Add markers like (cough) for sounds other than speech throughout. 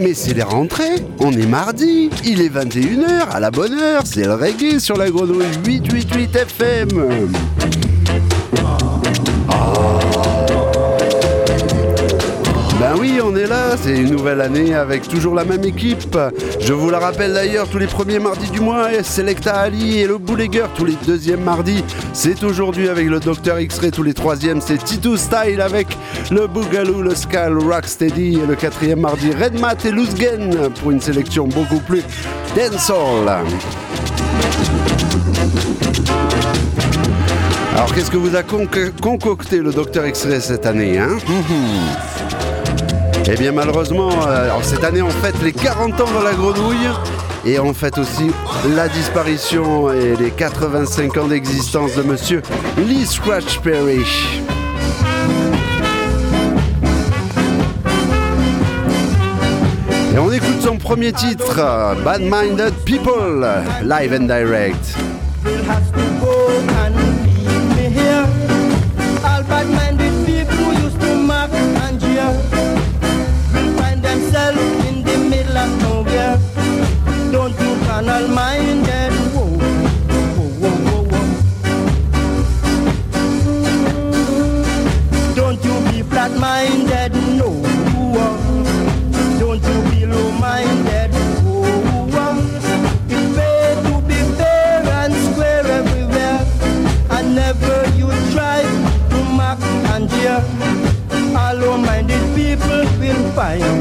mais c'est les rentrées. On est mardi. Il est 21h à la bonne heure. C'est le reggae sur la grenouille 888 FM. C'est une nouvelle année avec toujours la même équipe. Je vous la rappelle d'ailleurs, tous les premiers mardis du mois, Selecta Ali et le Boulégger tous les deuxièmes mardis. C'est aujourd'hui avec le Docteur X-Ray, tous les troisièmes, c'est Tito Style avec le Boogaloo, le Skal, Rocksteady et le quatrième mardi, Red Mat et Luzgen pour une sélection beaucoup plus dancehall. Alors qu'est-ce que vous a concocté le Docteur X-Ray cette année hein? Eh bien malheureusement, euh, cette année on fête les 40 ans de la grenouille et on fête aussi la disparition et les 85 ans d'existence de monsieur Lee Scratch Perry. Et on écoute son premier titre, Bad Minded People, live and direct. Will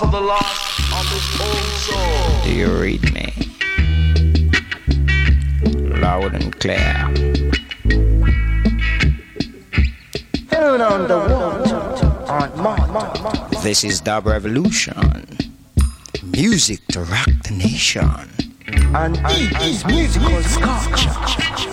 suffer the loss of his own soul. Do you read me? Loud and clear. Turn on the water This is Dub Revolution. Music to rock the nation. And it is musical culture.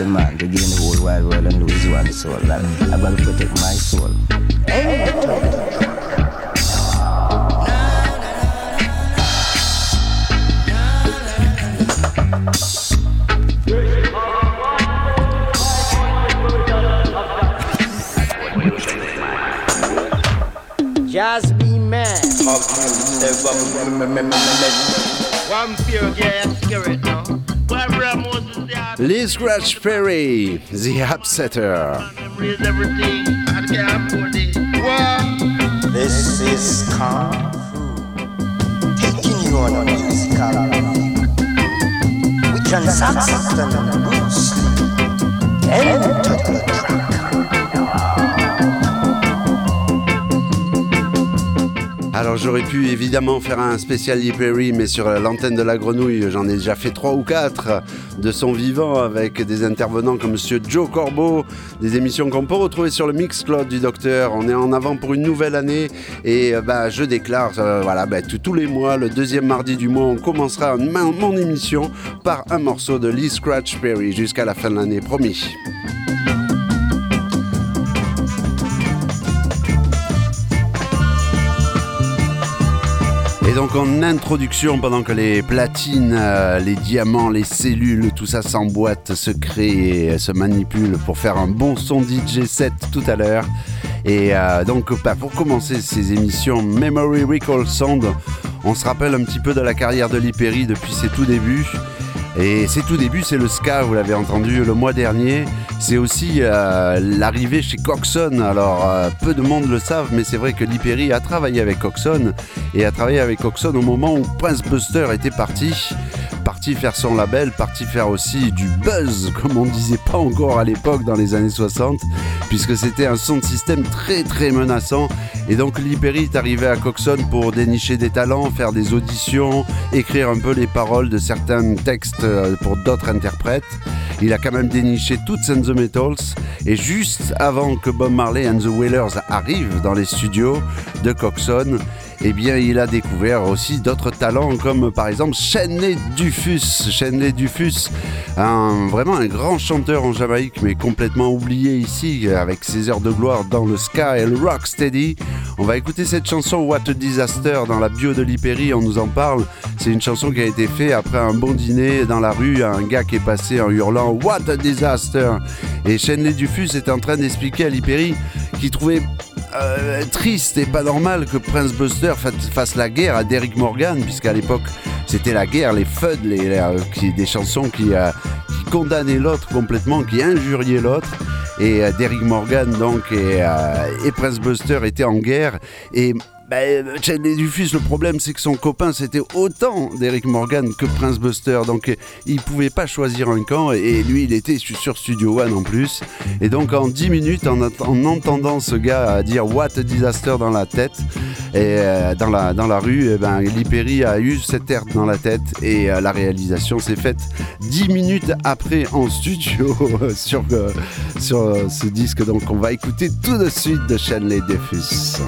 Profit man to gain the whole wide world and lose one soul. Like, I'm gonna protect my soul. Just be mad. One pure gas spirit now. Lee Scratch Perry, The Upsetter. This is Kung taking you on a musical We can and Bruce enter the track. Alors j'aurais pu évidemment faire un spécial Lee Perry, mais sur l'antenne de la grenouille, j'en ai déjà fait trois ou quatre de son vivant avec des intervenants comme Monsieur Joe Corbeau, des émissions qu'on peut retrouver sur le Mixcloud du Docteur. On est en avant pour une nouvelle année et euh, bah, je déclare, euh, voilà, bah, tous- les mois, le deuxième mardi du mois, on commencera mon émission par un morceau de Lee Scratch Perry jusqu'à la fin de l'année, promis. Et donc en introduction, pendant que les platines, euh, les diamants, les cellules, tout ça s'emboîte, se crée et se manipule pour faire un bon son DJ set tout à l'heure. Et euh, donc bah, pour commencer ces émissions Memory Recall Sound, on se rappelle un petit peu de la carrière de Lee Perry depuis ses tout débuts. Et ses tout débuts, c'est le ska, vous l'avez entendu le mois dernier. C'est aussi euh, l'arrivée chez Coxon. Alors, euh, peu de monde le savent, mais c'est vrai que Lee Perry a travaillé avec Coxon et a travaillé avec Coxon au moment où Prince Buster était parti. Parti faire son label, parti faire aussi du buzz, comme on disait pas encore à l'époque dans les années 60, puisque c'était un son de système très très menaçant. Et donc Lee est arrivé à Coxon pour dénicher des talents, faire des auditions, écrire un peu les paroles de certains textes euh, pour d'autres interprètes. Il a quand même déniché toutes and the Metals. Et juste avant que Bob Marley and the Wailers arrivent dans les studios de Coxon, eh bien, il a découvert aussi d'autres talents comme par exemple Shenley Dufus. Shenley Dufus, un, vraiment un grand chanteur en Jamaïque, mais complètement oublié ici avec ses heures de gloire dans le ska et le rocksteady. On va écouter cette chanson What a Disaster dans la bio de Liperi, on nous en parle. C'est une chanson qui a été faite après un bon dîner dans la rue, un gars qui est passé en hurlant What a Disaster Et Shenley Dufus est en train d'expliquer à Liperi qu'il trouvait euh, triste et pas normal que Prince Buster fa- fasse la guerre à Derrick Morgan, puisqu'à l'époque c'était la guerre, les FUD, les, les, euh, qui, des chansons qui, euh, qui condamnaient l'autre complètement, qui injuriaient l'autre. Et euh, Derrick Morgan donc et, euh, et Prince Buster étaient en guerre. Et ben, Chandler Dufus, le problème c'est que son copain c'était autant d'Eric Morgan que Prince Buster, donc euh, il pouvait pas choisir un camp et lui il était su- sur Studio One en plus. Et donc en 10 minutes, en, entendant ce gars dire What a disaster dans la tête, et euh, dans, la, dans la rue, eh ben, a eu cette air dans la tête et euh, la réalisation s'est faite 10 minutes après en studio (laughs) sur, euh, sur euh, ce disque. Donc on va écouter tout de suite de Shanley Defus.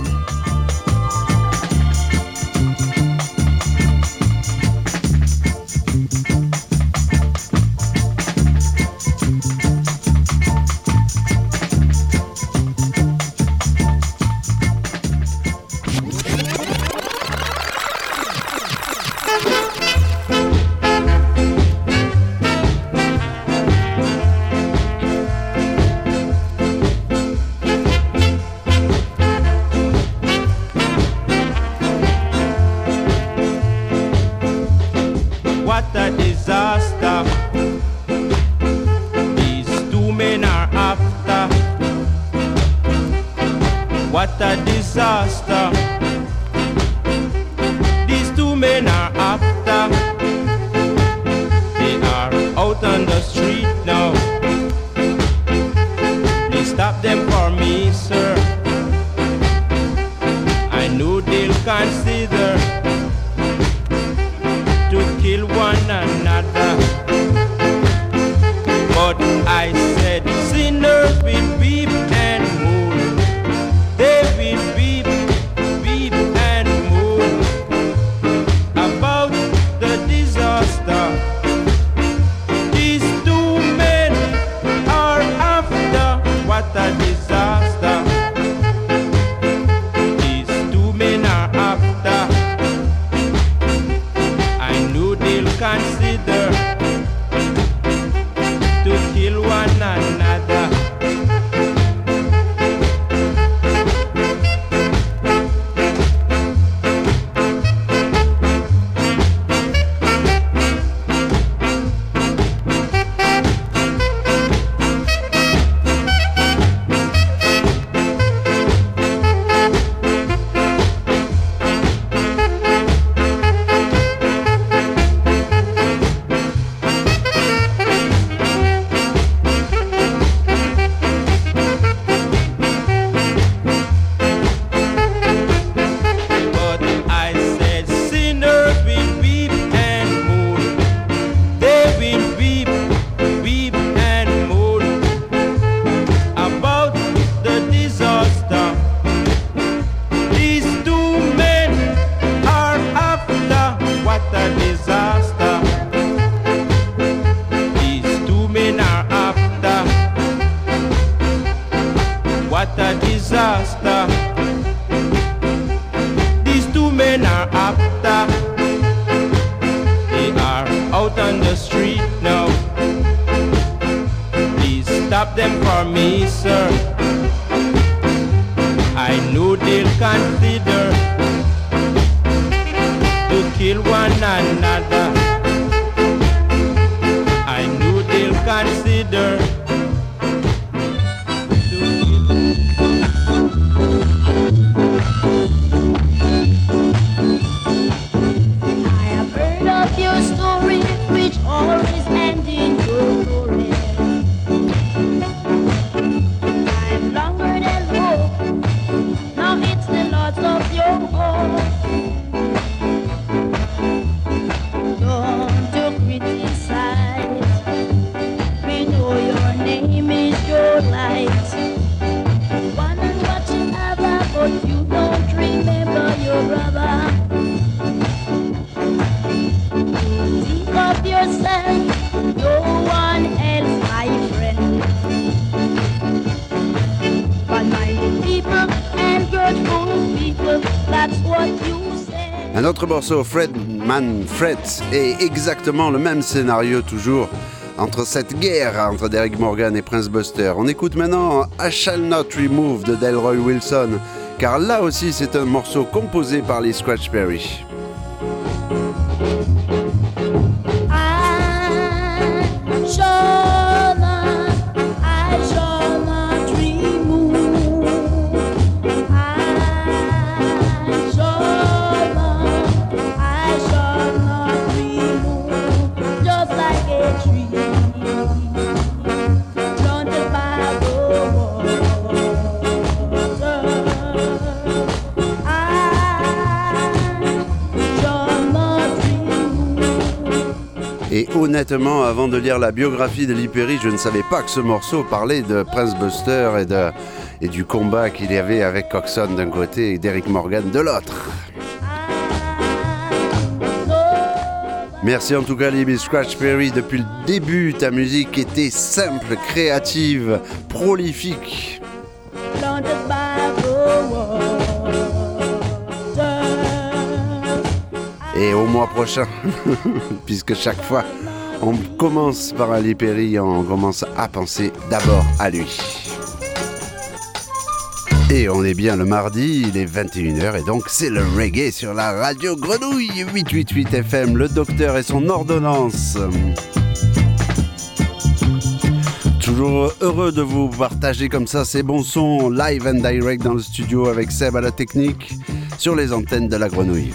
Un morceau, Fred Man Fred, et exactement le même scénario toujours entre cette guerre entre Derek Morgan et Prince Buster. On écoute maintenant I Shall Not Remove de Delroy Wilson, car là aussi c'est un morceau composé par les Scratch Perry. Avant de lire la biographie de Lee Perry, je ne savais pas que ce morceau parlait de Prince Buster et, du combat qu'il y avait avec Coxon d'un côté et Derek Morgan de l'autre. Merci en tout cas Libby Scratch Perry. Depuis le début, ta musique était simple, créative, prolifique. Et au mois prochain, (laughs) puisque chaque fois on commence par Ali Perry, on commence à penser d'abord à lui. Et on est bien le mardi, il est 21h et donc c'est le reggae sur la radio Grenouille 888 FM, le docteur et son ordonnance. Toujours heureux de vous partager comme ça ces bons sons live and direct dans le studio avec Seb à la technique sur les antennes de la Grenouille.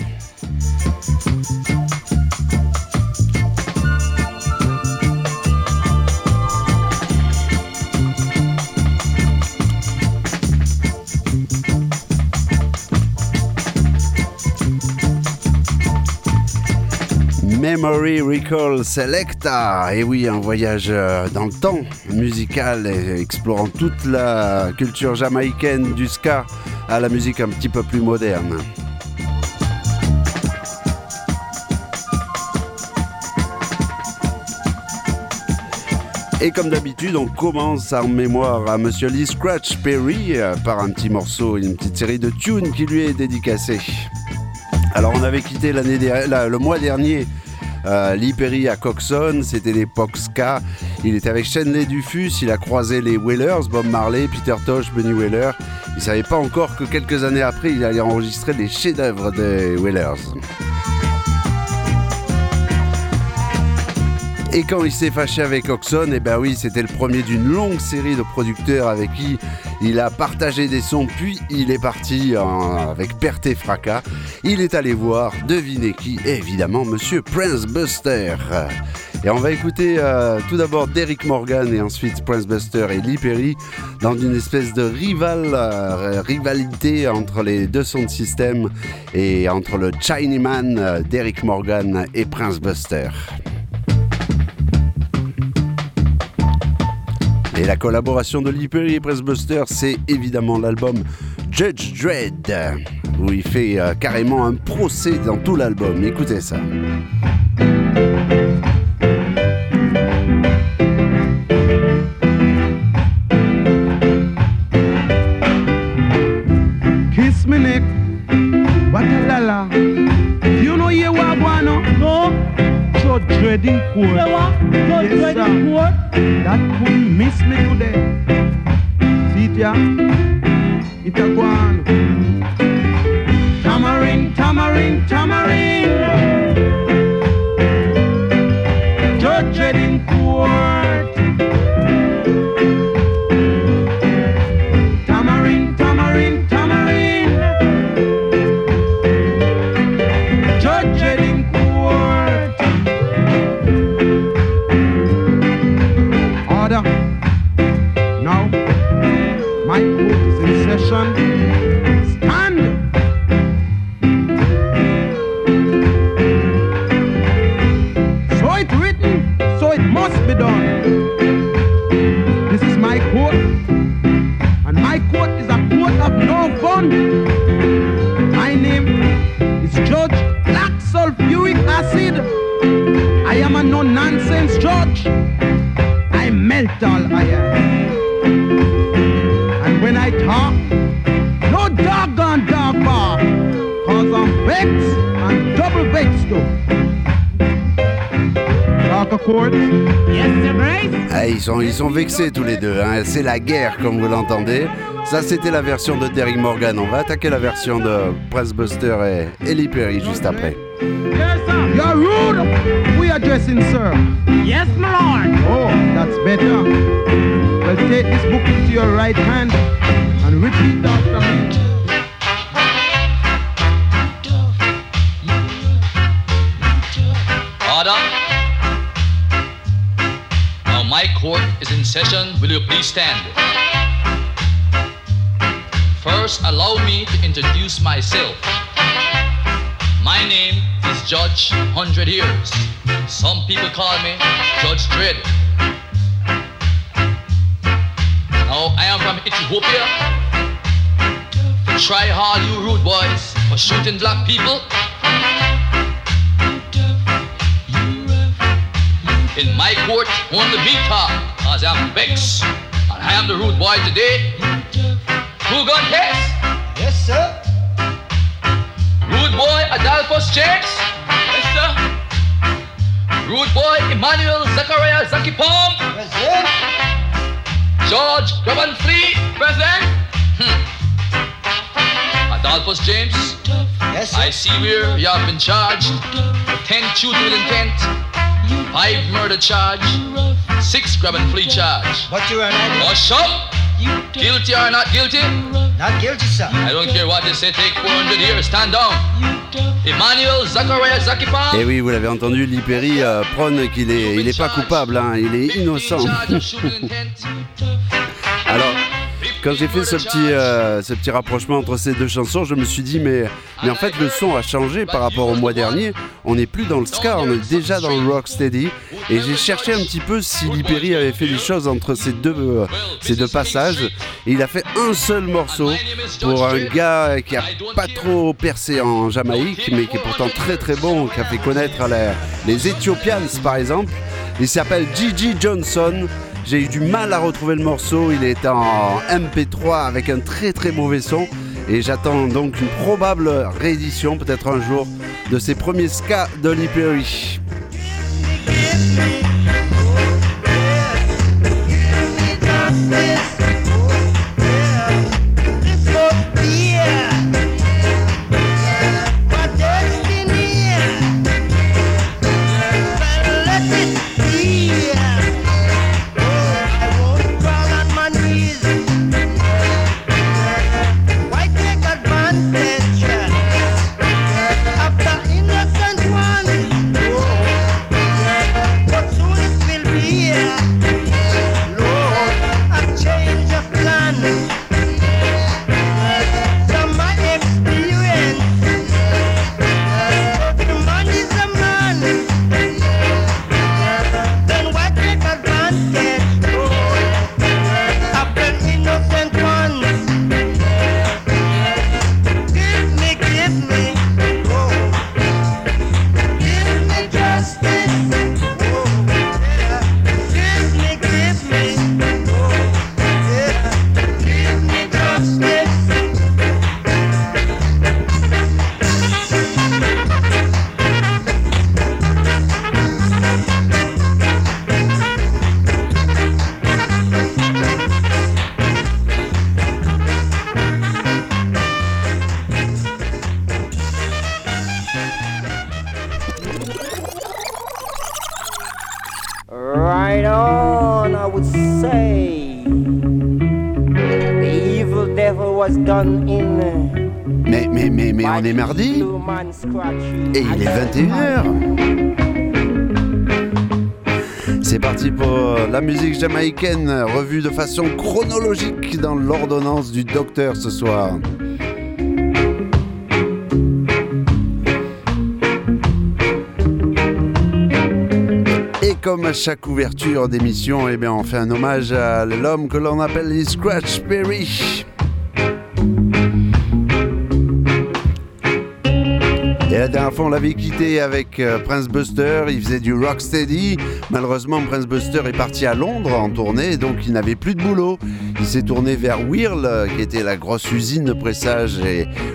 Recall Selecta. Et oui, un voyage euh, dans le temps musical, explorant toute la culture jamaïcaine du ska à la musique un petit peu plus moderne. Et comme d'habitude, on commence en mémoire à Monsieur Lee Scratch Perry euh, par un petit morceau, une petite série de tunes qui lui est dédicacée. Alors on avait quitté l'année le mois dernier euh, à Coxon, c'était l'époque ska. Il était avec Shenley Dufus, il a croisé les Wailers, Bob Marley, Peter Tosh, Bunny Wailer. Il savait pas encore que quelques années après, il allait enregistrer les chefs-d'œuvre des Wailers. Et quand il s'est fâché avec Oxon, et ben oui, c'était le premier d'une longue série de producteurs avec qui il a partagé des sons, puis il est parti en- avec perte et fracas. Il est allé voir, devinez qui, évidemment, Monsieur Prince Buster. Et on va écouter euh, tout d'abord Derrick Morgan et ensuite Prince Buster et Lee Perry dans une espèce de euh, rivalité entre les deux sons de système et entre le Chinaman euh, Derrick Morgan et Prince Buster. Et la collaboration de Lee et Prince Buster, c'est évidemment l'album Judge Dredd, où il fait euh, carrément un procès dans tout l'album. Écoutez ça. Dominic. What a So dreading court. You what? Judge Yes, Dreading. Court? That couldn't miss me today. See it, yeah? It a go on. Tamarind, tamarind, tamarind. Ah, ils, sont, ils sont vexés tous les deux, hein. c'est la guerre comme vous l'entendez. Ça c'était la version de Derrick Morgan, on va attaquer la version de Prince Buster et Ellie Perry juste après. Yes, sir. You're rude. We addressing, sir? Yes, my lord. Oh, that's better. Well, take this book into your right hand Will you please stand? First, allow me to introduce myself. My name is Judge Hundred Years. Some people call me Judge Dread. Now I am from Ethiopia. Try hard, you rude boys, for shooting black people. In my court, only me talk, cause I'm vexed. I am the rude boy today. Who got case? Yes, sir. Rude boy Adolphus James? Yes, sir. Rude boy Emmanuel Zachariah Zaki Palm? Present. George Robin Flea? Present? Hmm. Adolphus James? Yes, sir. I see where you have been charged 10 shooting intent, 5 murder charge, 6 grab and flee charge. But you are not, Hush up! Guilty or not guilty? not guilty, sir. I don't care what they say, take 400 years, stand down. Emmanuel Zachariah Zakipam. Et oui, vous l'avez entendu, Lee Perry euh, prône qu'il est, il est pas coupable, hein, il est innocent. (laughs) Quand j'ai fait ce petit, euh, ce petit rapprochement entre ces deux chansons, je me suis dit, mais, mais en fait, le son a changé par rapport au mois dernier. On n'est plus dans le ska, on est déjà dans le rocksteady. Et j'ai cherché un petit peu si Lee Perry avait fait des choses entre ces deux, euh, ces deux passages. Et il a fait un seul morceau pour un gars qui a pas trop percé en Jamaïque, mais qui est pourtant très très bon, qui a fait connaître la- les Ethiopians par exemple. Il s'appelle Gigi Johnson. J'ai eu du mal à retrouver le morceau, il est en MP3 avec un très très mauvais son. Et j'attends donc une probable réédition, peut-être un jour, de ses premiers ska de Perry. Mardi et il est 21h. C'est parti pour la musique jamaïcaine, revue de façon chronologique dans l'ordonnance du docteur ce soir. Et comme à chaque ouverture d'émission, eh bien, on fait un hommage à l'homme que l'on appelle les Scratch Perry. On l'avait quitté avec euh, Prince Buster. Il faisait du rocksteady. Malheureusement, Prince Buster est parti à Londres en tournée, donc il n'avait plus de boulot. Il s'est tourné vers Whirl, euh, qui était la grosse usine de pressage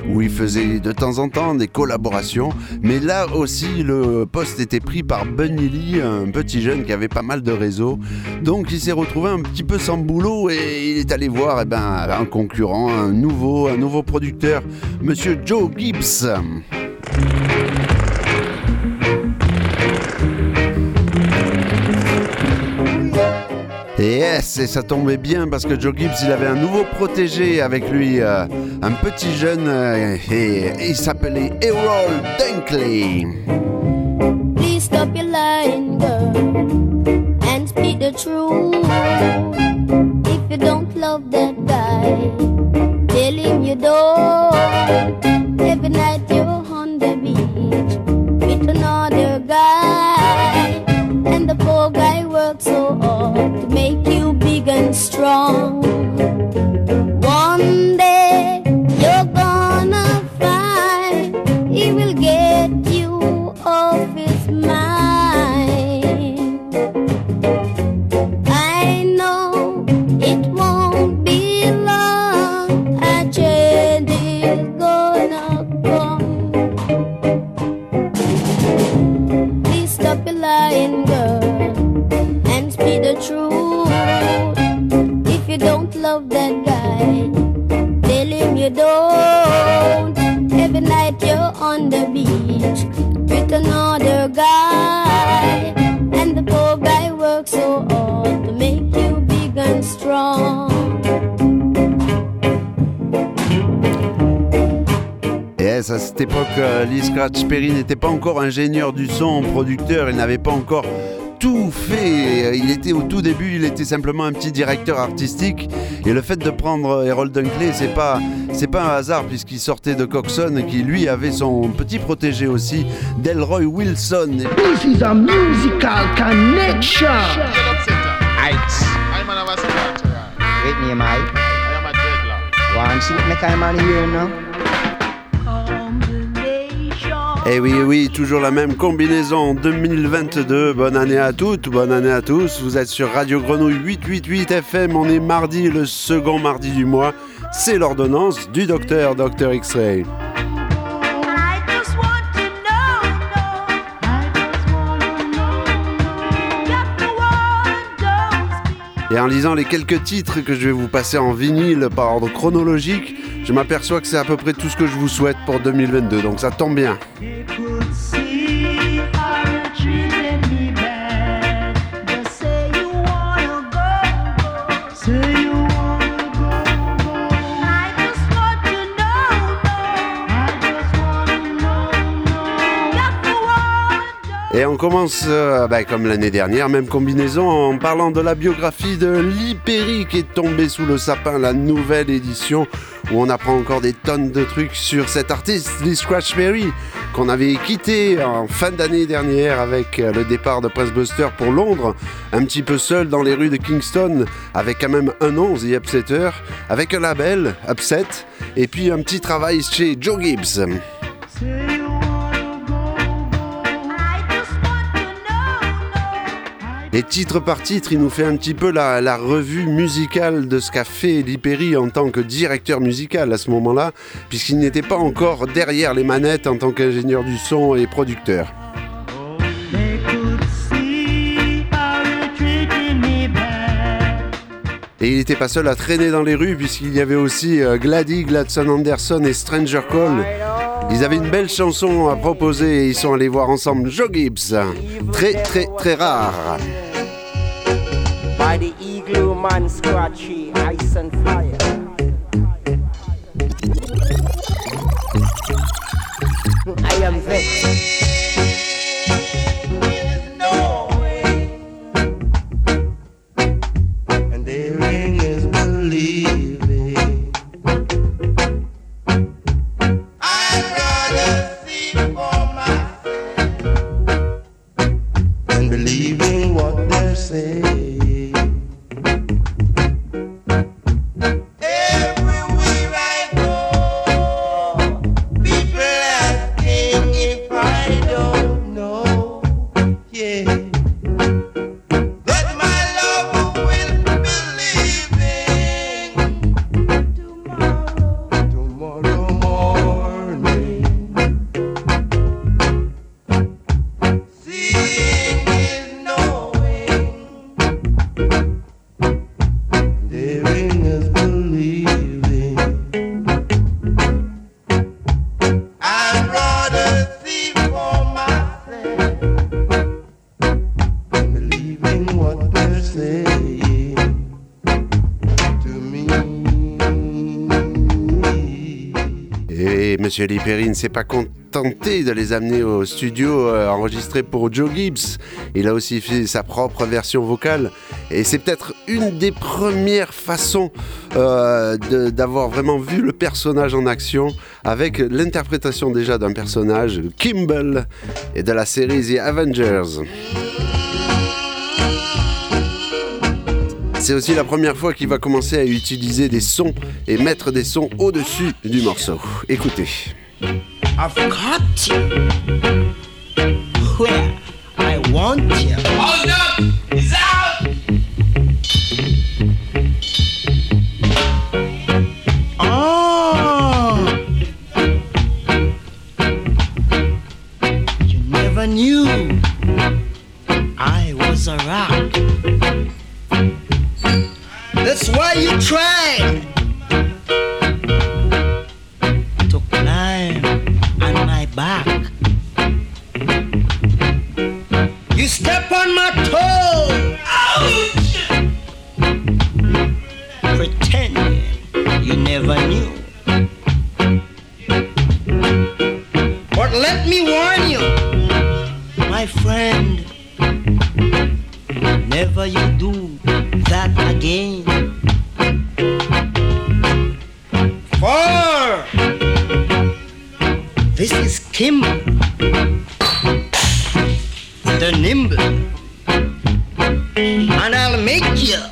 où il faisait de temps en temps des collaborations. Mais là aussi, le poste était pris par Bunny Lee, un petit jeune qui avait pas mal de réseaux. Donc il s'est retrouvé un petit peu sans boulot et il est allé voir eh ben, un concurrent, un nouveau, un nouveau producteur, Monsieur Joe Gibbs. Yes, et ça tombait bien parce que Joe Gibbs, il avait un nouveau protégé avec lui, euh, un petit jeune, euh, et, et il s'appelait Errol Dunkley. Please stop your lying, girl, and speak the truth. If you don't love that guy, tell him you don't. Scratch Perry n'était pas encore ingénieur du son, producteur, il n'avait pas encore tout fait. Il était au tout début, il était simplement un petit directeur artistique. Et le fait de prendre Errol Dunkley, c'est pas, c'est pas un hasard puisqu'il sortait de Coxon, qui lui avait son petit protégé aussi, Delroy Wilson. This is a musical connection. Heights. I'm an of a scratch. yeah. Great name, I. I am a dreadlock. One see what make I man here now. Et Eh oui, oui, toujours la même combinaison en 2022. Bonne année à toutes, bonne année à tous. Vous êtes sur Radio Grenouille 888 FM. On est mardi, le second mardi du mois. C'est l'ordonnance du docteur, Dr X-Ray. Et en lisant les quelques titres que je vais vous passer en vinyle par ordre chronologique, je m'aperçois que c'est à peu près tout ce que je vous souhaite pour 2022. Donc ça tombe bien. Et on commence, euh, bah, comme l'année dernière, même combinaison, en parlant de la biographie de Lee qui est tombée sous le sapin, la nouvelle édition, où on apprend encore des tonnes de trucs sur cet artiste, Lee Scratch Perry, qu'on avait quitté en fin d'année dernière avec euh, le départ de Press Buster pour Londres, un petit peu seul dans les rues de Kingston, avec quand même un nom, The Upsetter, avec un label, Upset, et puis un petit travail chez Joe Gibbs. Et titre par titre, il nous fait un petit peu la, revue musicale de ce qu'a fait Perry en tant que directeur musical à ce moment-là, puisqu'il n'était pas encore derrière les manettes en tant qu'ingénieur du son et producteur. Et il n'était pas seul à traîner dans les rues, puisqu'il y avait aussi euh, Gladys, Gladson Anderson et Stranger Call. Ils avaient une belle chanson à proposer et ils sont allés voir ensemble Joe Gibbs. Très, très, très rare. Lee Perry ne s'est pas contenté de les amener au studio euh, enregistré pour Joe Gibbs. Il a aussi fait sa propre version vocale. Et c'est peut-être une des premières façons euh, d'avoir vraiment vu le personnage en action avec l'interprétation déjà d'un personnage, Kimball, et de la série The Avengers. C'est aussi la première fois qu'il va commencer à utiliser des sons et mettre des sons au-dessus du morceau. Écoutez. I've got you where I want you. Hold up! He's out! Kimber, the nimble, and I'll make you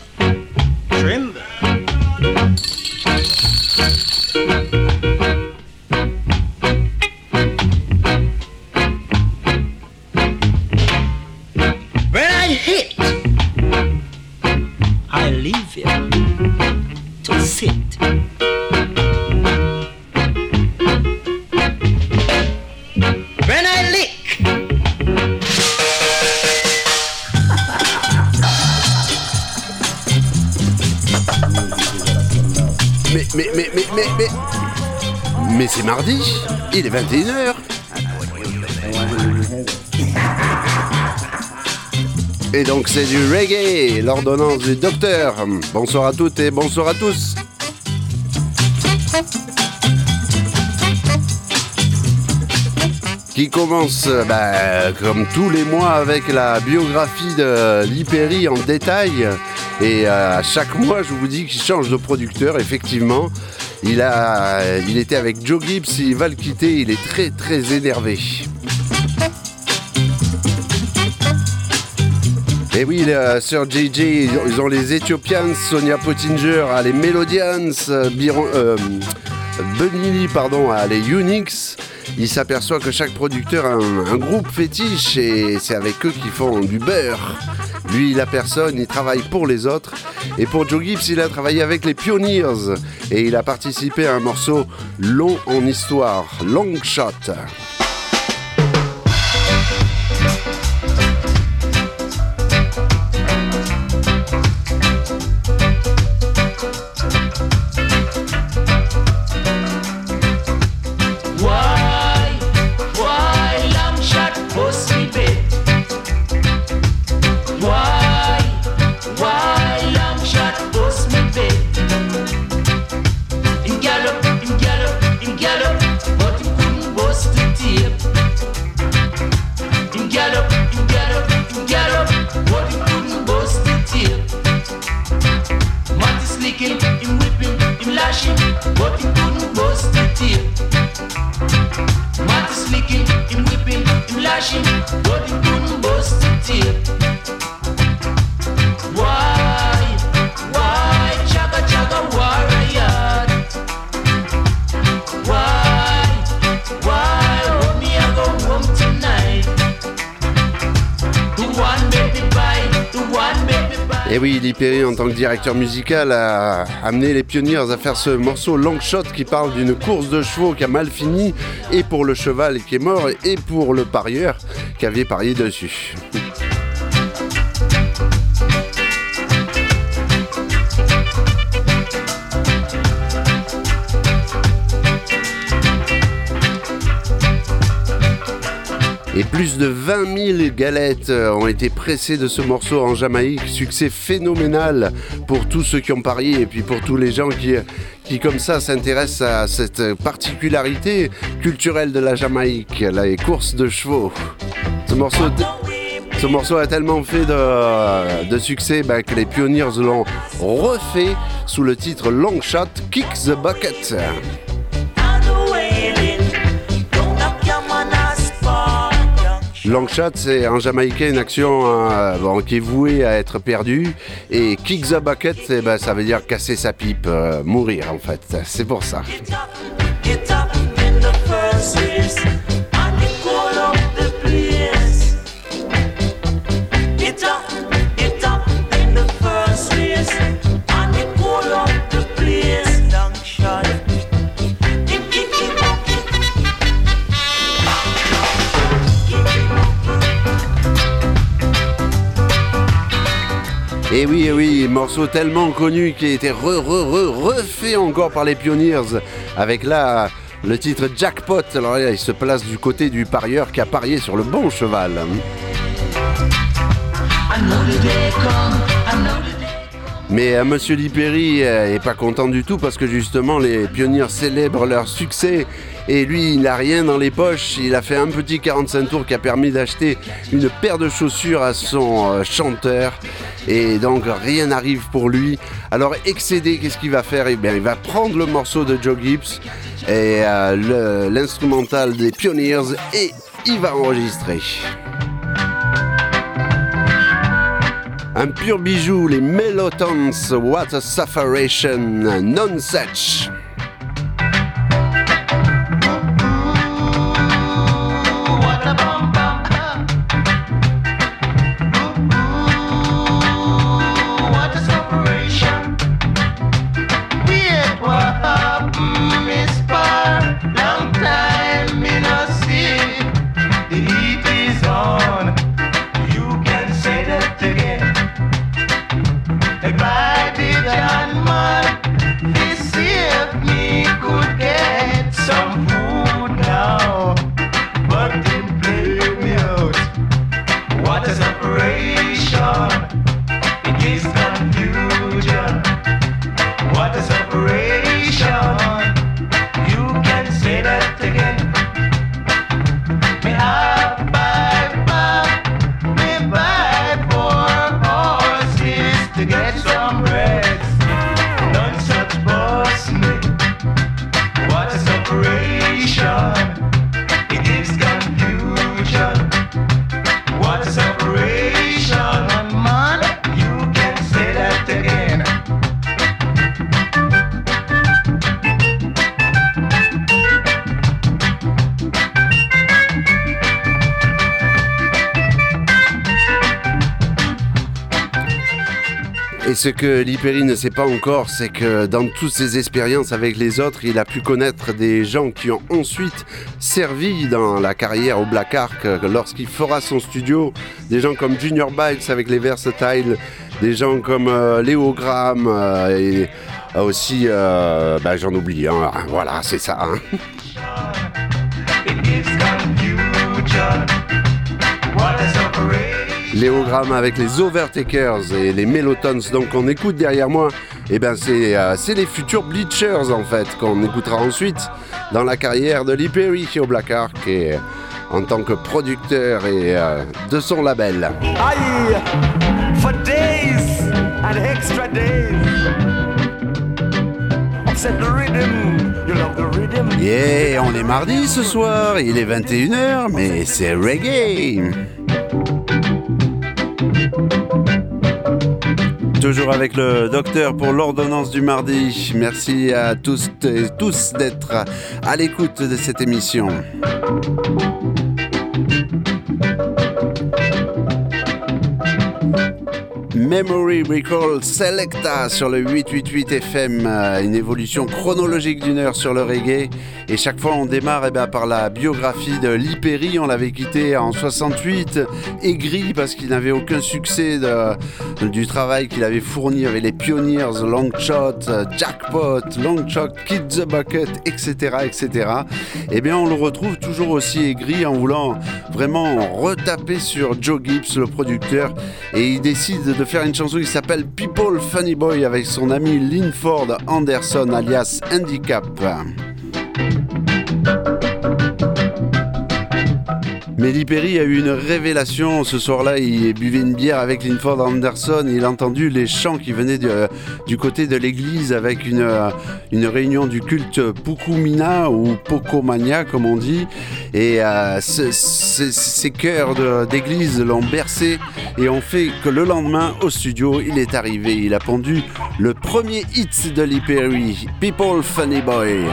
c'est du reggae, l'ordonnance du docteur. Bonsoir à toutes et bonsoir à tous. Qui commence, bah, comme tous les mois, avec la biographie de Lee Perry en détail. Et euh, à chaque mois, je vous dis qu'il change de producteur, effectivement. Il, il était avec Joe Gibbs, il va le quitter, il est très très énervé. Et oui, le- sur JJ, ils ont- les Ethiopians, Sonia Pottinger a les Melodians, euh, Byron- euh, pardon, a les Unix. Il s'aperçoit que chaque producteur a un, un groupe fétiche et c'est avec eux qu'ils font du beurre. Lui, il a personne, il travaille pour les autres. Et pour Joe Gibbs, il a travaillé avec les Pioneers et il a participé à un morceau long en histoire, Long Shot. Working on the boss Et oui, Lee Perry, en tant que directeur musical, a amené les Pioneers à faire ce morceau Long Shot qui parle d'une course de chevaux qui a mal fini, et pour le cheval qui est mort, et pour le parieur qui avait parié dessus. Plus de 20 000 galettes euh, ont été pressées de ce morceau en Jamaïque. Succès phénoménal pour tous ceux qui ont parié et puis pour tous les gens qui, qui comme ça s'intéresse à cette particularité culturelle de la Jamaïque, les courses de chevaux. Ce morceau, ce morceau a tellement fait de, succès ben, que les Pioneers l'ont refait sous le titre Long Shot Kick the Bucket. Longshot, c'est en jamaïcain une action euh, bon, qui est vouée à être perdue. Et kick the bucket, eh ben, ça veut dire casser sa pipe, euh, mourir en fait. C'est pour ça. Et oui, et oui, morceau tellement connu qui a été re, re, re, refait encore par les Pioneers avec là le titre Jackpot. Alors là, il se place du côté du parieur qui a parié sur le bon cheval. Mais euh, Monsieur Liperi euh, est pas content du tout parce que justement les pionniers célèbrent leur succès et lui il n'a rien dans les poches. Il a fait un petit 45 tours qui a permis d'acheter une paire de chaussures à son euh, chanteur et donc rien n'arrive pour lui. Alors excédé, qu'est-ce qu'il va faire? Eh bien il va prendre le morceau de Joe Gibbs et euh, l'instrumental des Pioneers et il va enregistrer. Un pur bijou, les Melotons, What a Sufferation, Non Such. Ce que Liperi ne sait pas encore, c'est que dans toutes ses expériences avec les autres, il a pu connaître des gens qui ont ensuite servi dans la carrière au Black Ark lorsqu'il fera son studio. Des gens comme Junior Bites avec les Versatile, des gens comme euh, Léo Graham euh, et euh, aussi, euh, bah, j'en oublie, hein. voilà, c'est ça. hein. (laughs) Léo Graham avec les Overtakers et les Melotons. Donc on écoute derrière moi, et ben c'est euh, c'est les futurs Bleachers en fait qu'on écoutera ensuite dans la carrière de Lee Perry au Black Ark et euh, en tant que producteur et euh, de son label. Aye, for days and extra days. I said the rhythm, you love the rhythm. Yeah, on est mardi ce soir, il est 21h, mais c'est reggae. Toujours avec le docteur pour l'ordonnance du mardi. Merci à tous et tous d'être à l'écoute de cette émission. Memory Recall Selecta sur le 888 FM, euh, une évolution chronologique d'une heure sur le reggae. Et chaque fois, on démarre eh ben, par la biographie de Lee Perry. On l'avait quitté en 68, aigri parce qu'il n'avait aucun succès du travail qu'il avait fourni avec les Pioneers, Longshot, euh, Jackpot, Longshot, Kid the Bucket, etc., etc. Eh bien, on le retrouve toujours aussi aigri en voulant vraiment retaper sur Joe Gibbs, le producteur, et il décide de faire faire une chanson qui s'appelle People Funny Boy avec son ami Linford Anderson alias Handicap. Melly Perry a eu une révélation ce soir-là. Il buvait une bière avec Linford Anderson il a entendu les chants qui venaient du côté de l'église avec une, une réunion du culte Pukumina ou Pokomania, comme on dit. Et euh, ces chœurs d'église l'ont bercé et ont fait que le lendemain, au studio, il est arrivé. Il a pondu le premier hit de Lee People Funny Boy.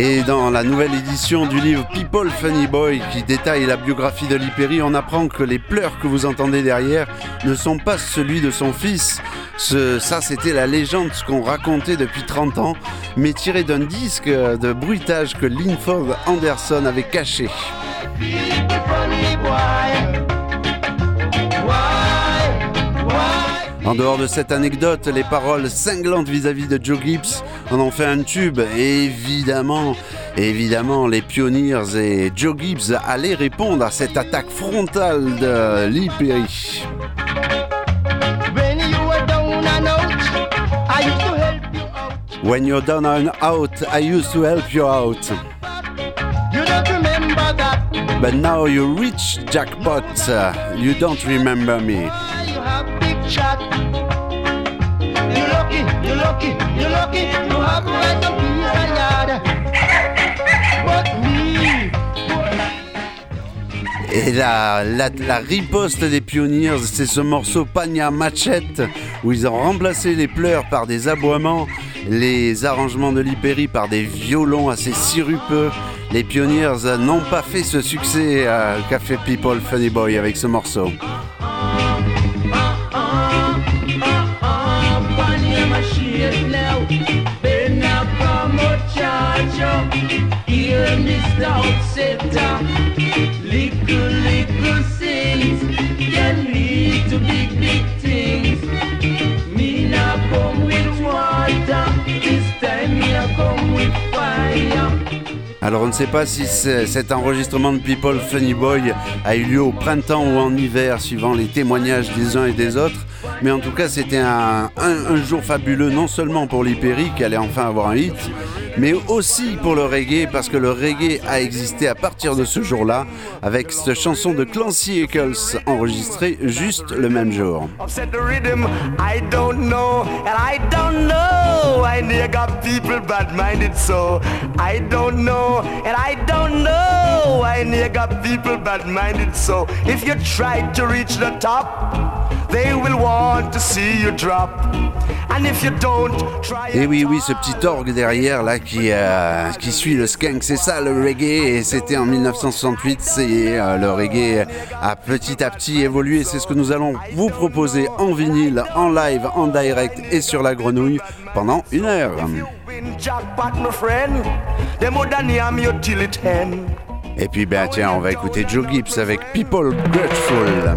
Et dans la nouvelle édition du livre People Funny Boy qui détaille la biographie de Liperi, on apprend que les pleurs que vous entendez derrière ne sont pas celui de son fils. ça, c'était la légende, qu'on racontait depuis 30 ans, mais tiré d'un disque de bruitage que Linford Anderson avait caché. En dehors de cette anecdote, les paroles cinglantes vis-à-vis de Joe Gibbs en ont fait un tube. évidemment, évidemment, les Pioneers et Joe Gibbs allaient répondre à cette attaque frontale de Lee Perry. When you're down and out, I used to help you out. You don't remember that. But now you reach jackpot, you don't remember me. Et la, riposte des Pioneers, c'est ce morceau Pagna Machette, où ils ont remplacé les pleurs par des aboiements, les arrangements de Liperi par des violons assez sirupeux. Les Pioneers n'ont pas fait ce succès à Café People Funny Boy avec ce morceau. Alors on ne sait pas si cet enregistrement de People Funny Boy a eu lieu au printemps ou en hiver, suivant les témoignages des uns et des autres. Mais en tout cas, c'était un, jour fabuleux, non seulement pour l'Hyperi, qui allait enfin avoir un hit, mais aussi pour le reggae, parce que le reggae a existé à partir de ce jour-là, avec cette chanson de Clancy Eccles enregistrée juste le même jour. Et oui, oui, ce petit orgue derrière là qui, euh, qui suit le skunk, c'est ça le reggae. Et c'était en 1968. C'est euh, le reggae a petit à petit évolué. C'est ce que nous allons vous proposer en vinyle, en live, en direct et sur la grenouille pendant une heure. Et puis ben tiens, on va écouter Joe Gibbs avec People Grateful.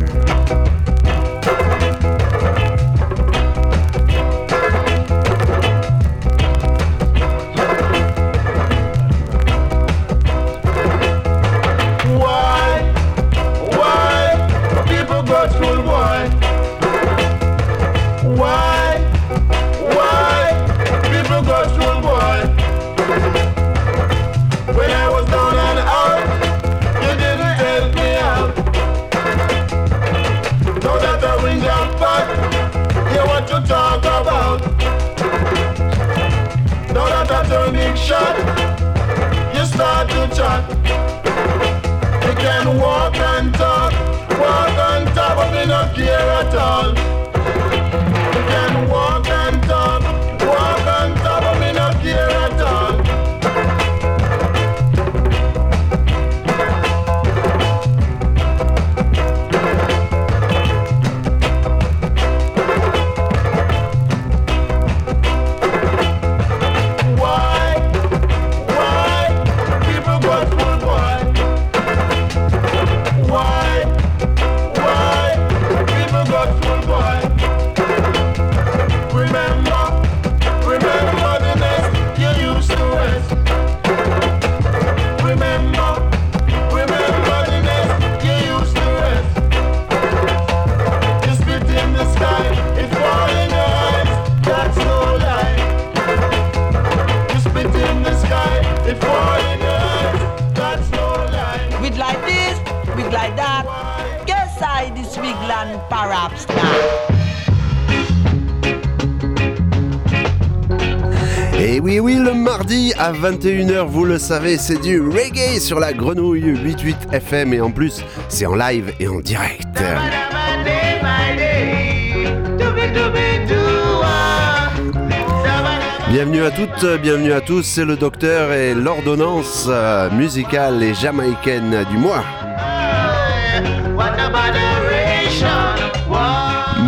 Savez, c'est du reggae sur la grenouille 88 FM et en plus, c'est en live et en direct. Bienvenue à toutes, bienvenue à tous, c'est le docteur et l'ordonnance euh, musicale et jamaïcaine du mois.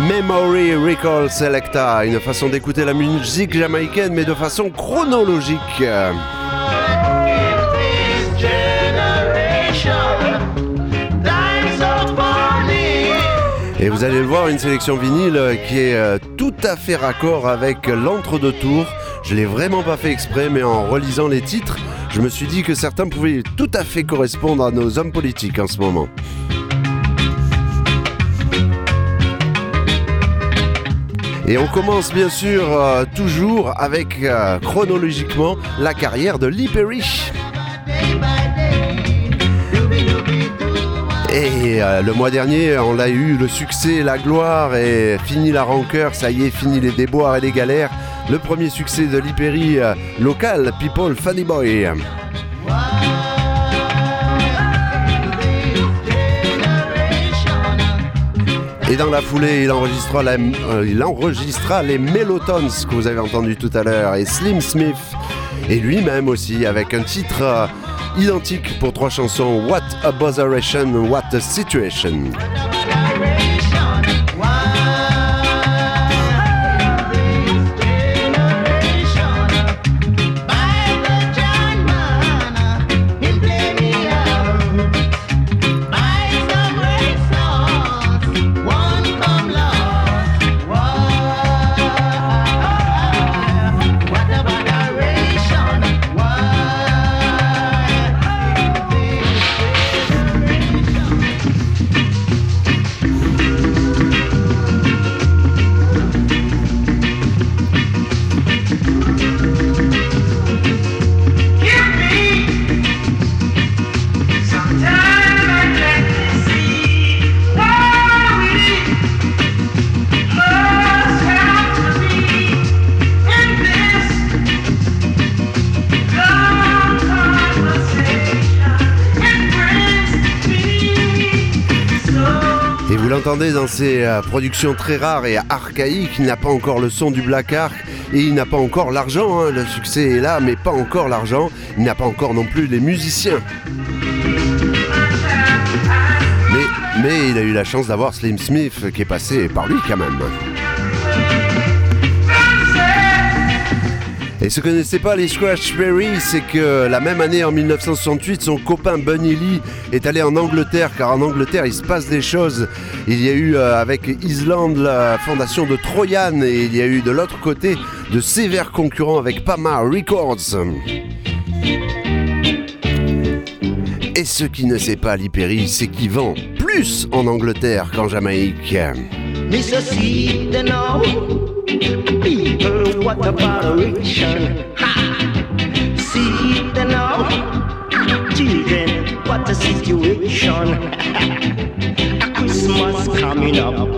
Memory Recall Selecta, une façon d'écouter la musique jamaïcaine mais de façon chronologique. Et vous allez le voir, une sélection vinyle qui est euh, tout à fait raccord avec l'entre-deux tours. Je l'ai vraiment pas fait exprès, mais en relisant les titres, je me suis dit que certains pouvaient tout à fait correspondre à nos hommes politiques en ce moment. Et on commence bien sûr euh, toujours avec euh, chronologiquement la carrière de Lee Perry. Et euh, le mois dernier, on a eu le succès, la gloire et fini la rancœur, ça y est, fini les déboires et les galères. Le premier succès de Lee Perry local, People Funny Boy. Et dans la foulée, il enregistra, la- euh, il enregistra les Mellotons que vous avez entendu tout à l'heure et Slim Smith et lui-même aussi avec un titre euh, identique pour trois chansons What a Botheration, What a Situation. L'entendez dans ses euh, productions très rares et archaïques, il n'a pas encore le son du Black Ark et il n'a pas encore l'argent. hein. Le succès est là, mais pas encore l'argent. Il n'a pas encore non plus les musiciens. Mais il a eu la chance d'avoir Slim Smith qui est passé par lui quand même. Et ce que ne sait pas les Scratch Perry, c'est que la même année, en 1968, son copain Bunny Lee est allé en Angleterre, car en Angleterre, il se passe des choses. Il y a eu euh, avec Island la fondation de Troyan, et il y a eu de l'autre côté de sévères concurrents avec Pama Records. Et ce qui ne sait pas Lee Perry, c'est qu'il vend plus en Angleterre qu'en Jamaïque. Mr. See the now people what a botheration. Ha! See the now children what a situation. a (laughs) Christmas coming up.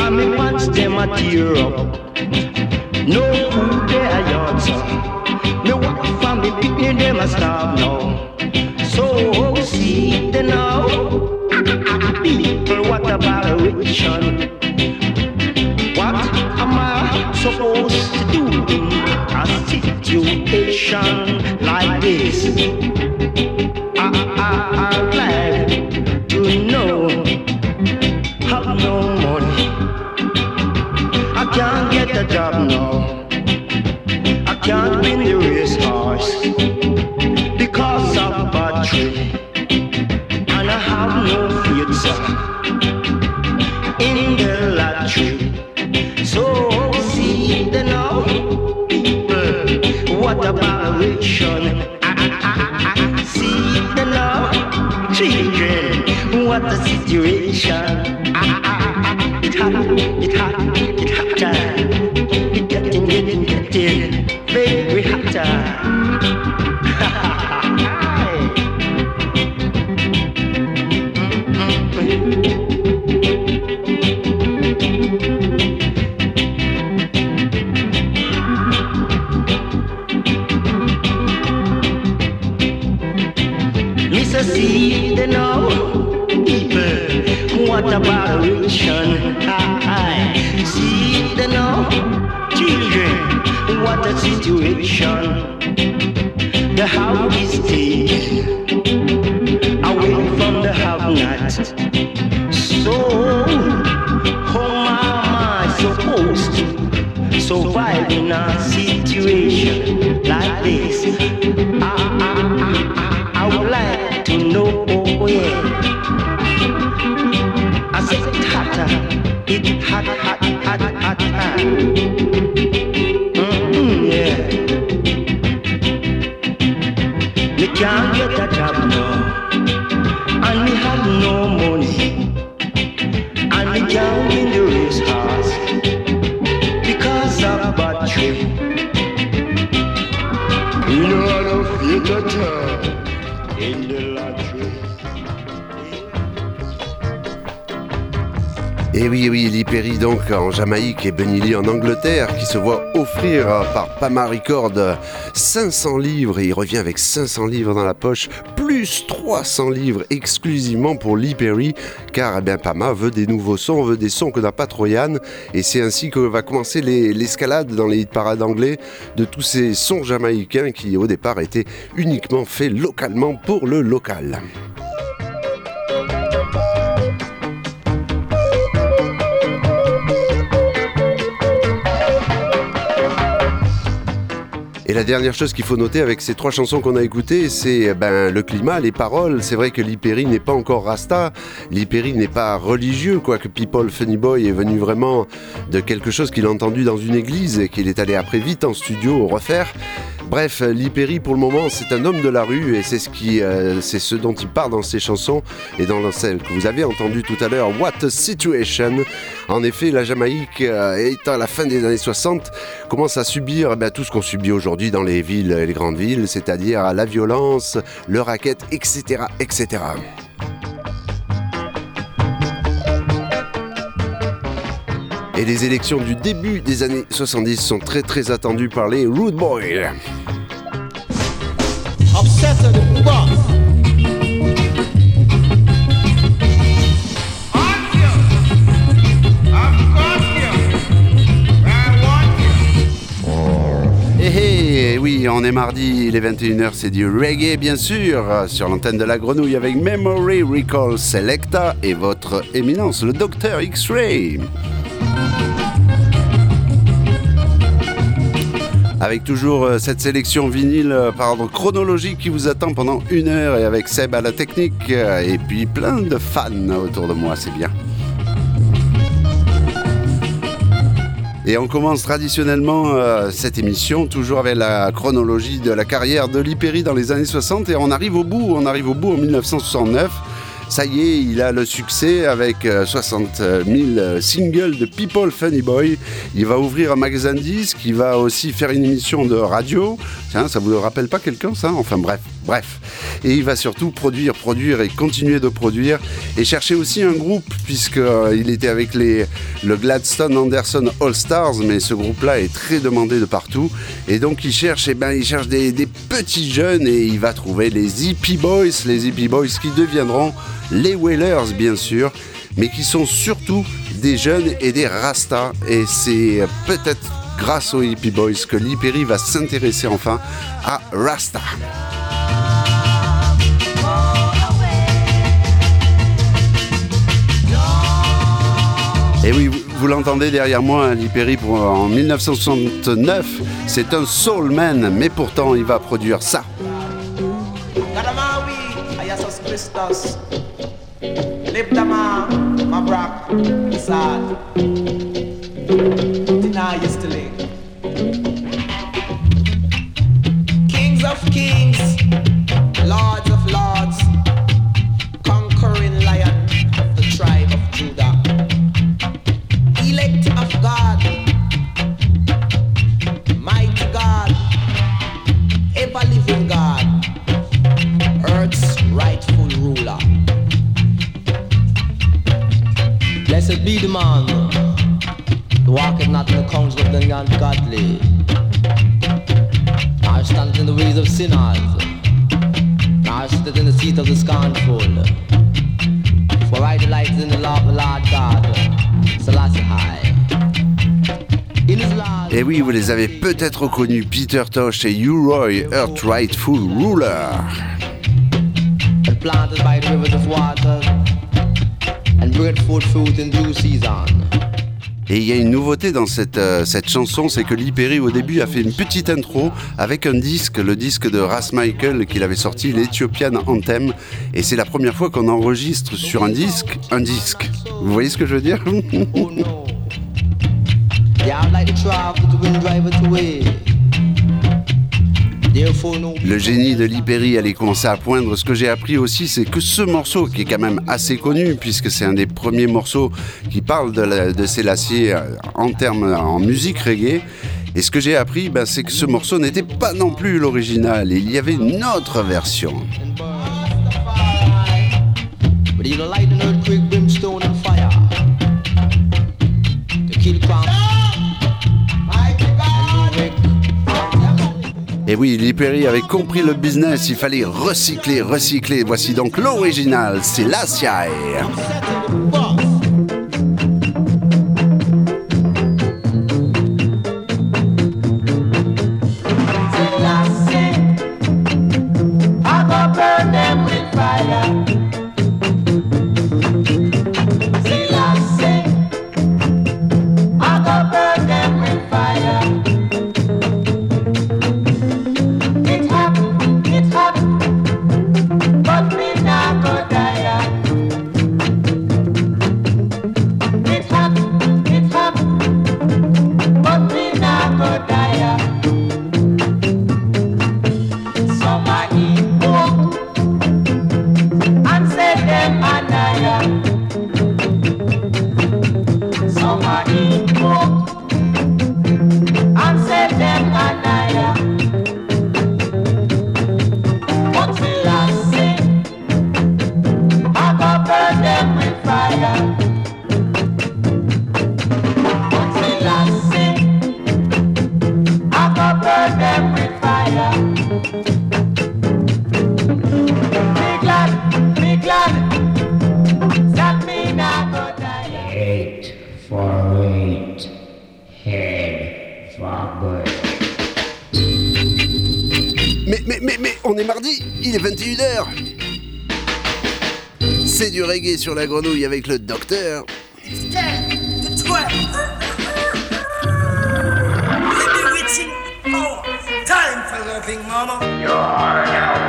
I me watch them a tear up. No food there yards. Me wife and me picnic them a starve now. So see the now what a botheration. What am I supposed to do in a situation like this? I, I, I'm glad to know have no money. I can't get a job now. I can't win the race what Jamaïque et Benny Lee en Angleterre qui se voit offrir par Pama Record 500 livres et il revient avec 500 livres dans la poche plus 300 livres exclusivement pour Lee Perry car eh Pama veut des nouveaux sons, veut des sons que n'a pas Troyan et c'est ainsi que va commencer les- l'escalade dans les parades anglais de tous ces sons jamaïcains qui au départ étaient uniquement faits localement pour le local. La dernière chose qu'il faut noter avec ces trois chansons qu'on a écoutées, c'est ben, le climat, les paroles. C'est vrai que Lee Perry n'est pas encore rasta, Lee Perry n'est pas religieux, quoique People Funny Boy est venu vraiment de quelque chose qu'il a entendu dans une église et qu'il est allé après vite en studio refaire. Bref, Lee Perry pour le moment c'est un homme de la rue et c'est ce, euh, dont il parle dans ses chansons et dans celle que vous avez entendue tout à l'heure, What a Situation. En effet, la Jamaïque, euh, étant à la fin des années 60, commence à subir ben, tout ce qu'on subit aujourd'hui dans les villes et les grandes villes, c'est-à-dire la violence, le racket, etc. etc. Et les élections du début des années 70 sont très très attendues par les Rude Boys. Boss. Eh eh, oui, on est mardi, il est 21h, c'est du reggae bien sûr, sur l'antenne de la grenouille avec Memory Recall Selecta et votre éminence, le docteur X-Ray. Avec toujours euh, cette sélection vinyle euh, par chronologique qui vous attend pendant une heure et avec Seb à la technique euh, et puis plein de fans autour de moi, c'est bien. Et on commence traditionnellement cette émission toujours avec la chronologie de la carrière de Lee Perry dans les années 60 et on arrive au bout, on arrive au bout en 1969. Ça y est, il a le succès avec euh, 60 000 singles de People Funny Boy. Il va ouvrir un magasin de disques, il va aussi faire une émission de radio. Tiens, ça vous rappelle pas quelqu'un ça? Enfin bref, bref. Et il va surtout produire, produire et continuer de produire et chercher aussi un groupe puisqu'il était avec les, le Gladstone Anderson All Stars, mais ce groupe-là est très demandé de partout. Et donc il cherche, eh ben, il cherche des, petits jeunes et il va trouver les Hippie Boys, les Hippie Boys qui deviendront les Wailers bien sûr, mais qui sont surtout des jeunes et des Rastas. Et c'est peut-être grâce aux Hippie Boys que Perry va s'intéresser enfin à Rasta. Et oui, vous, l'entendez derrière moi, hein, Lee Perry, pour- en 1969, c'est un soul man, mais pourtant il va produire ça. Ungodly, nor standeth in the ways of sinners, nor sitteth in the teeth of the scornful. For I delight in the law of the Lord God, Selassie High. Et oui, vous les avez peut-être reconnus, Peter Tosh et U-Roy, Earth Rightful Ruler. planted by the rivers of water, and bringeth forth fruit in due season. Et il y a une nouveauté dans cette, euh, cette chanson, c'est que Lee au début a fait une petite intro avec un disque, le disque de Ras Michael qu'il avait sorti, l'Ethiopian Anthem. Et c'est la première fois qu'on enregistre sur un disque un disque. Vous voyez ce que je veux dire? Le génie de Perry allait commencer à poindre. Ce que j'ai appris aussi, c'est que ce morceau, qui est quand même assez connu, puisque c'est un des premiers morceaux qui parle de, la, de euh, en termes en musique reggae. Et ce que j'ai appris, ben, c'est que ce morceau n'était pas non plus l'original. Il y avait une autre version. Et oui, Lee Perry avait compris le business. Il fallait recycler, recycler. Voici donc l'original, c'est Selassie. Sur la grenouille avec le docteur.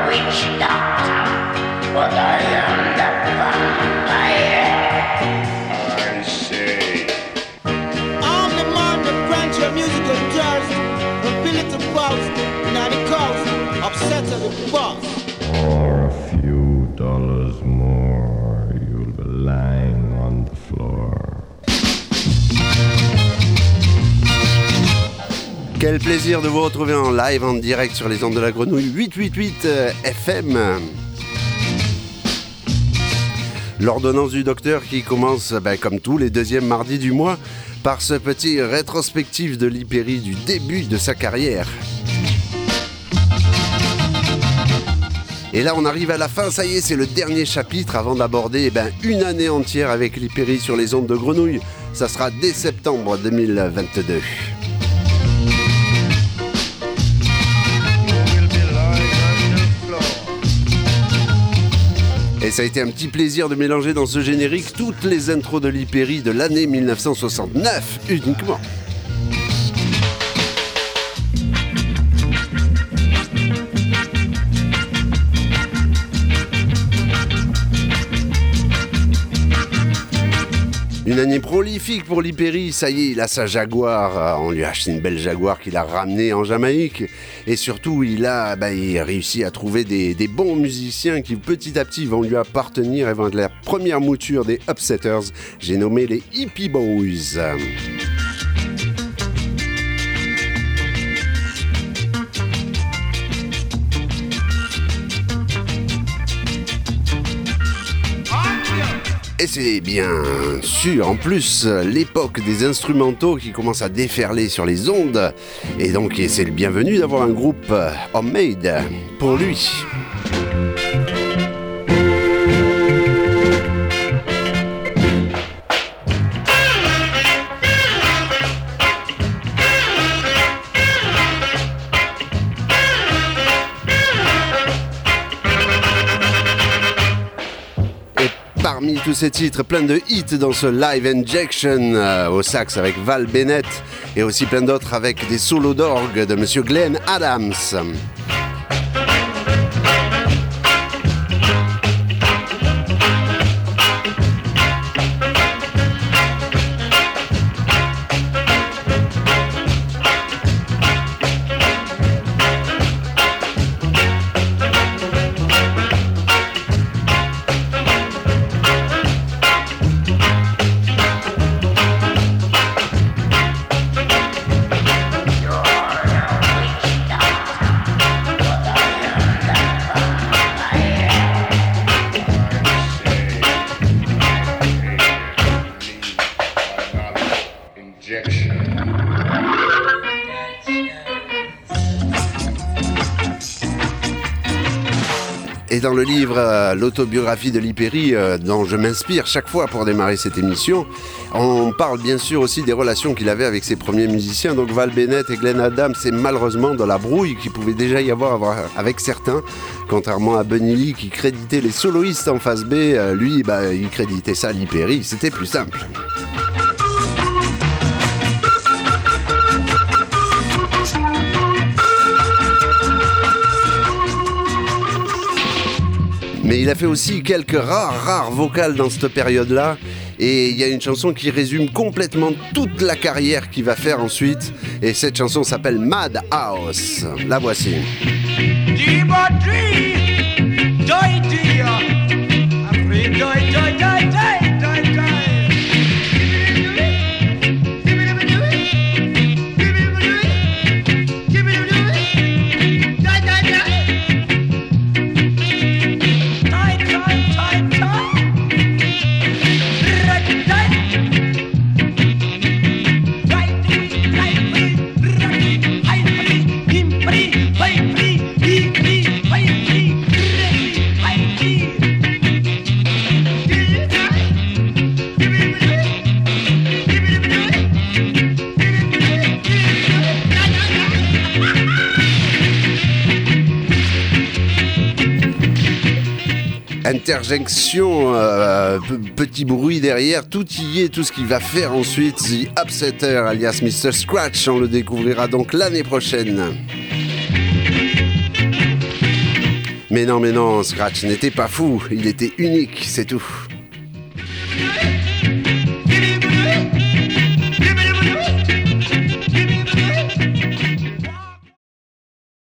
Witch doctor, I am Quel plaisir de vous retrouver en live, en direct sur les ondes de la grenouille 888 euh, FM. L'ordonnance du docteur qui commence, ben, comme tous les deuxièmes mardis du mois, par ce petit rétrospectif de l'Hypérie du début de sa carrière. Et là, on arrive à la fin, ça y est, c'est le dernier chapitre avant d'aborder eh ben, une année entière avec l'Hypérie sur les ondes de grenouille. Ça sera dès septembre 2022. Et ça a été un petit plaisir de mélanger dans ce générique toutes les intros de l'Hypérie de l'année 1969 uniquement. Une année prolifique pour l'Hypérie, ça y est, il a sa Jaguar, euh, on lui a acheté une belle Jaguar qu'il a ramenée en Jamaïque, et surtout il a, bah, réussi à trouver des, des bons musiciens qui petit à petit vont lui appartenir et vont la première mouture des Upsetters, j'ai nommé les Hippie Boys. C'est bien sûr en plus l'époque des instrumentaux qui commence à déferler sur les ondes. Et donc c'est le bienvenu d'avoir un groupe homemade pour lui. Tous ces titres, plein de hits dans ce live injection euh, au sax avec Val Bennett et aussi plein d'autres avec des solos d'orgue de Monsieur Glenn Adams. Dans le livre euh, L'autobiographie de Lipéry, euh, dont je m'inspire chaque fois pour démarrer cette émission, on parle bien sûr aussi des relations qu'il avait avec ses premiers musiciens. Donc Val Bennett et Glenn Adams, c'est malheureusement dans la brouille qu'il pouvait déjà y avoir avec certains. Contrairement à Bunny Lee qui créditait les soloistes en face B, euh, lui, bah, il créditait ça à Lipéry. C'était plus simple. Mais il a fait aussi quelques rares, rares vocales dans cette période-là. Et il y a une chanson qui résume complètement toute la carrière qu'il va faire ensuite. Et cette chanson s'appelle Mad House. La voici. Interjection, euh, petit bruit derrière, tout y est, tout ce qu'il va faire ensuite. The Upsetter, alias Mr. Scratch, on le découvrira donc l'année prochaine. Mais non, mais non, Scratch n'était pas fou, il était unique, c'est tout.